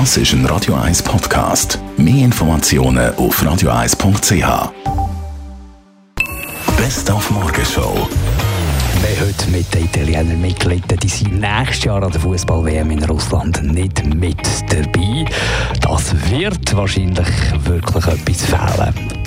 Das ist ein Radio 1 Podcast. Mehr Informationen auf radio1.ch. Best auf Morgenshow. Wir heute mit den Italienern mitgelitten, die sind nächstes Jahr an der Fußball-WM in Russland nicht mit dabei. Das wird wahrscheinlich wirklich etwas fehlen.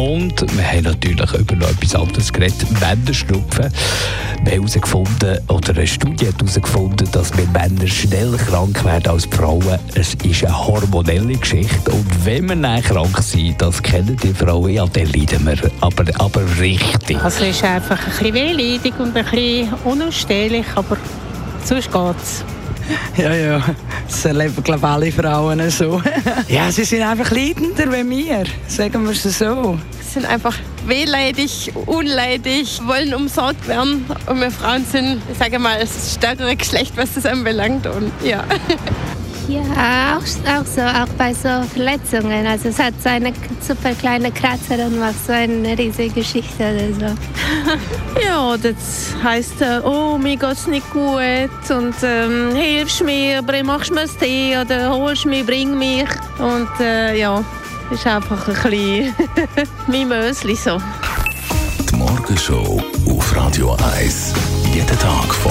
Und wir haben natürlich über noch etwas anderes geredet, Männerschnupfen. Wir haben herausgefunden, oder eine Studie hat herausgefunden, dass wir Männer schneller krank werden als Frauen. Es ist eine hormonelle Geschichte. Und wenn wir dann krank sind, das kennen die Frauen, ja, dann leiden wir. Aber, aber richtig. Also es ist einfach ein bisschen wehleidig und ein bisschen unausstehlich, aber sonst geht's. Ja, ja, das erleben glaube ich alle Frauen so. ja, sie sind einfach leidender wie wir, sagen wir es so. Sie sind einfach wehleidig, unleidig, wollen umsorgt werden. Und wir Frauen sind, ich sage mal, das stärkere Geschlecht, was das anbelangt. Und ja. Ja, auch, auch so, auch bei so Verletzungen. Also es hat so eine super kleine Kratzer und macht so eine riesige Geschichte oder so. ja, das heisst, äh, oh, mir geht's nicht gut und ähm, hilfst mir, machst mir das Tee oder holst mich, bring mich. Und äh, ja, ist einfach ein bisschen mein Mösli so. Die Morgenshow auf Radio 1. Jeden Tag von